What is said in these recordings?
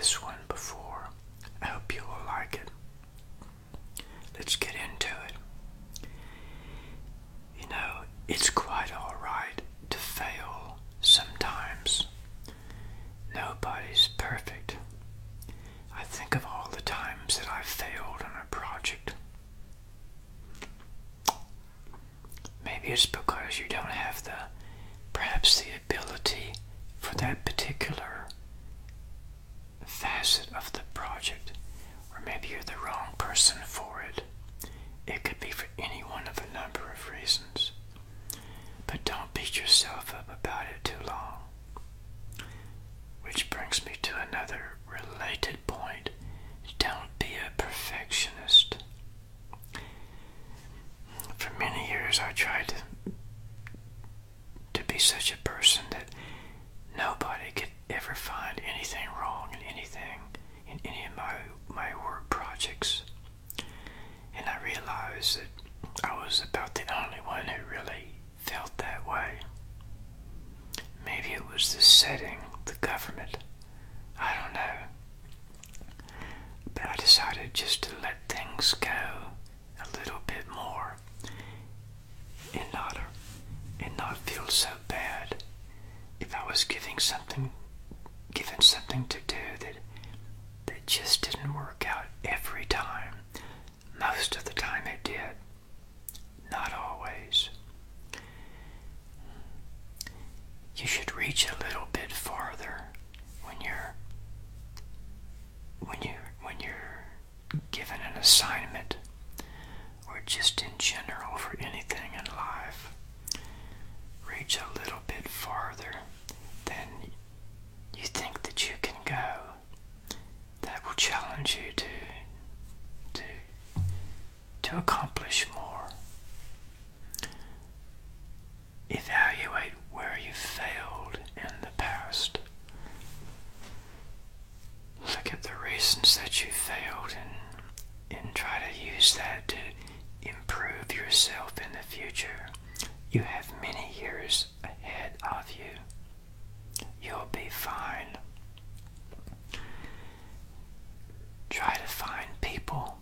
this one before. I hope you will like it. Let's get into it. You know, it's quite alright to fail sometimes. Nobody's perfect. I think of all the times that I've failed on a project. Maybe it's because you don't have the, perhaps the ability for that particular facet of the project, or maybe you're the wrong person for it. It could be for any one of a number of reasons. But don't beat yourself up about it too long. Which brings me to another related point. Don't be a perfectionist. For many years I tried to to be such a person that nobody could ever find anything wrong in anything in any of my my work projects. And I realized that I was about the only one who really felt that way. The setting, the government. I don't know. But I decided just to let things go a little bit more and not and not feel so bad if I was giving something given something to do that that just didn't work out every time. Most of the time it did. Not always. You should reach a little bit farther when you're when you when you're given an assignment or just in general for anything in life. Reach a little bit farther than you think that you can go. That will challenge you to to to accomplish more. Evaluate where you failed in the past. Look at the reasons that you failed and, and try to use that to improve yourself in the future. You have many years ahead of you. You'll be fine. Try to find people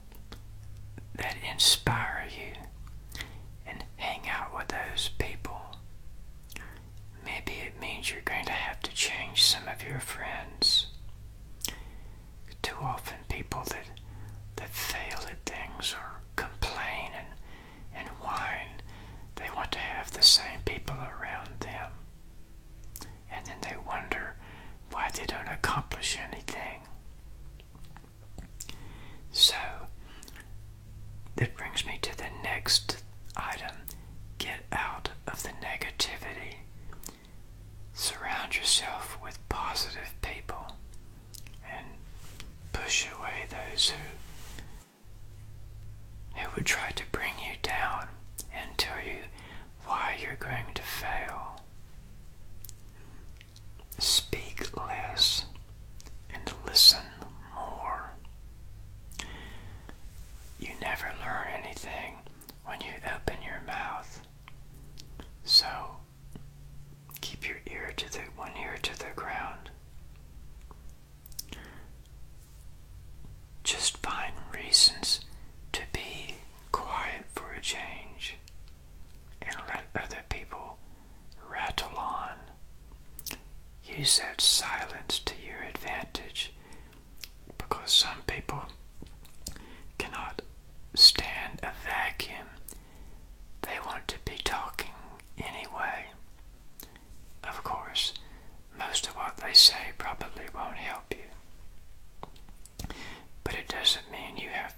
that inspire you and hang out with those people. Maybe it means you're going to have to change some of your friends. Too often people that that fail at things or complain and, and whine, they want to have the same people around them. And then they wonder why they don't accomplish anything. So, that brings me to the next item get out of the negativity. Surround yourself with positive people and push away those who who would try to bring you down and tell you why you're going to fail. Speak less and listen more. You never learn anything when you open your mouth. So keep your ear to the one ear to the ground. Just find reasons to be quiet for a change and let other people rattle on. Use that silence to your advantage because some people cannot stand a vacuum. They want to be talking anyway. Of course, most of what they say probably won't help you. But it doesn't mean you have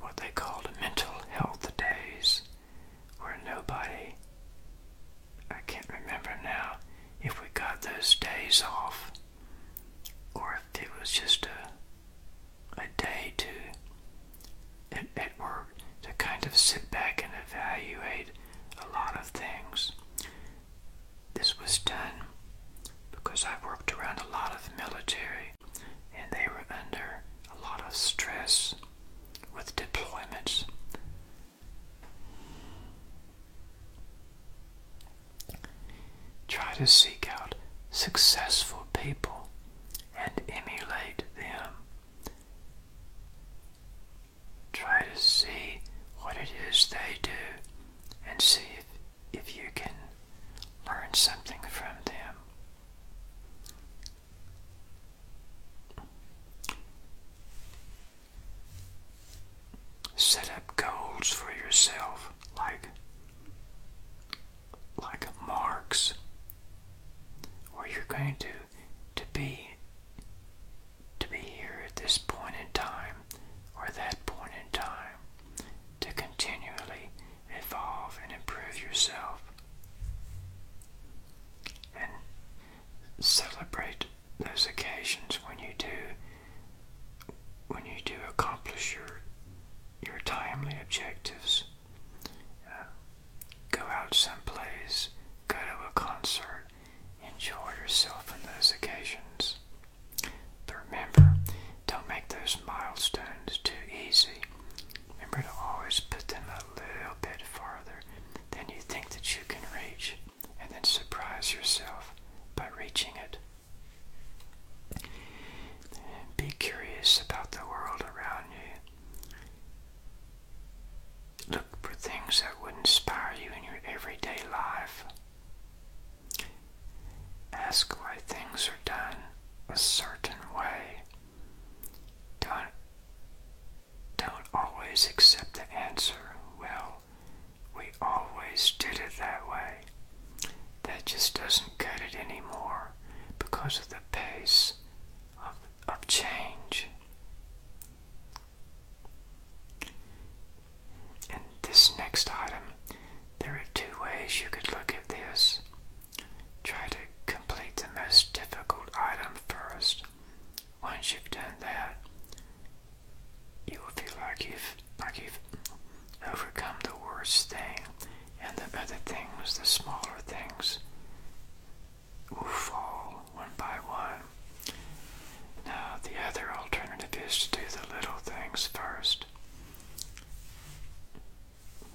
what they called mental health days, where nobody, I can't remember now if we got those days off or if it was just a, a day to, at, at work, to kind of sit back and evaluate a lot of things. This was done because I worked around a lot of military and they were under a lot of stress with deployments. Try to seek out successful people and emulate them. Try to see what it is they do and see if, if you can learn something from them. Set up goals for yourself like like marks where you're going to to be to be here at this point in time or that point in time to continually evolve and improve yourself and celebrate those occasions when you do when you do accomplish your your timely objectives uh, go out someplace go to a concert enjoy yourself on those occasions but remember don't make those milestones too easy remember to always put them a little bit farther than you think that you can reach and then surprise yourself by reaching it be curious about the world around you. Look for things that would inspire you in your everyday life. Ask why things are done a certain way. Don't, don't always accept the answer, well, we always did it that way. That just doesn't cut it anymore because of the pace of, of change. In this next item, there are two ways you could look at this. Try to complete the most difficult item first. Once you've done that, you will feel like you've like you've overcome the worst thing, and the other things, the smaller things, will fall one by one. Now, the other alternative is to do the little things first.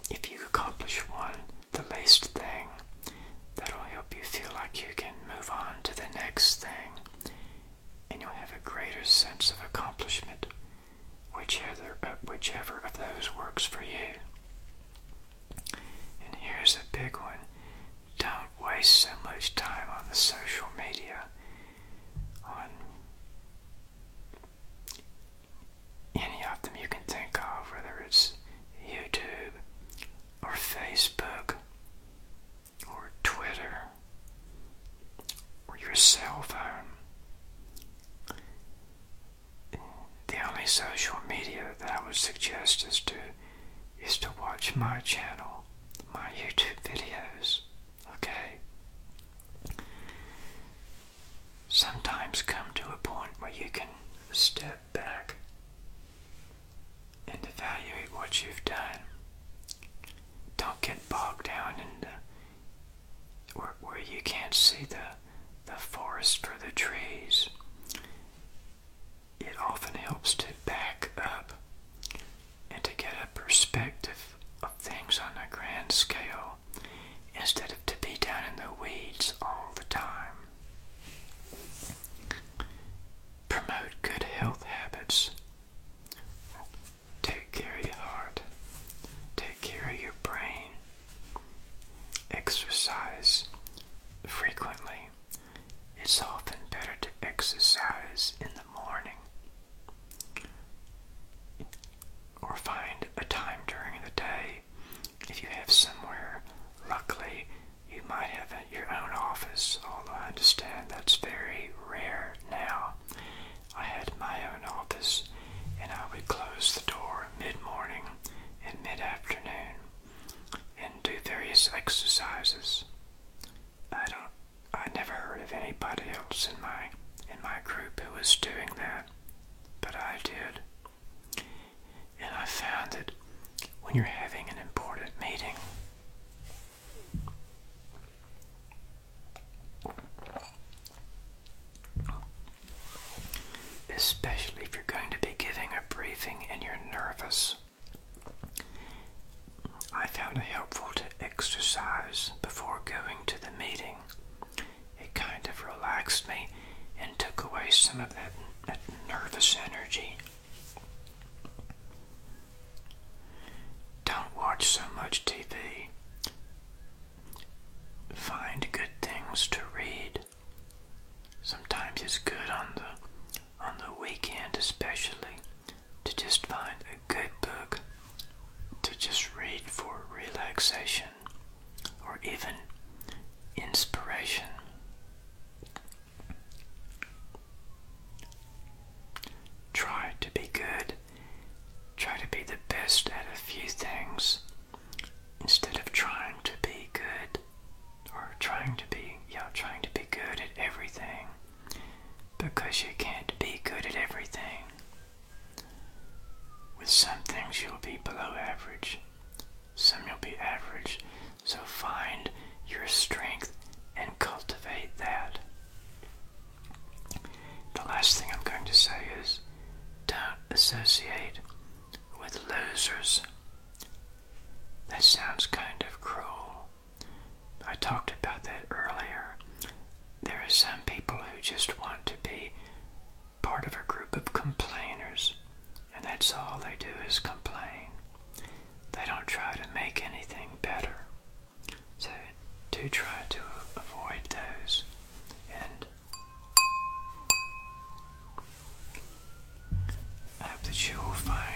If you accomplish one, the least thing, that'll help you feel like you can move on to the next thing, and you'll have a greater sense of accomplishment, whichever, uh, whichever of those works for you. And here's a big one don't waste so much time on the social media, on any of them you can think of, whether it's YouTube or Facebook or Twitter or your cell phone. Um, the only social media that I would suggest is to is to watch my channel, my YouTube videos. Okay? Sometimes come to a point where you can step back and evaluate what you've done. Don't get bogged down in the where, where you can't see the forest for the trees. It often helps to back up and to get a perspective of things on a grand scale instead of to be down in the weeds all the time. Promote good health habits. Take care of your heart. Take care of your brain. Exercise frequently. It's often better to exercise in the morning or find a time during the day if you have somewhere. Luckily, you might have your own office, although I understand that's very rare now. I had my own office, and I would close the door mid morning and mid afternoon and do various exercises. I don't I never heard of anybody else in my in my group who was doing that, but I did. And I found that when you're having an important meeting, especially if you're going to be giving a briefing and you're nervous, I found it helpful to exercise before going to the meeting. It kind of relaxed me and took away some of that, that nervous energy. Don't watch so much TV. Find good things to read. Sometimes it's good on the on the weekend especially to just find a good book to just read for relaxation or even inspiration. Try to be good. Try best at a few things instead of trying to be good or trying to be, yeah, trying to be good at everything because you can't be good at everything. With some things you'll be below average, some you'll be average, so find your strength and cultivate that. The last thing I'm going to say is don't associate That sounds kind of cruel. I talked about that earlier. There are some people who just want to be part of a group of complainers, and that's all they do is complain. They don't try to make anything better. So do try to avoid those. And I hope that you will find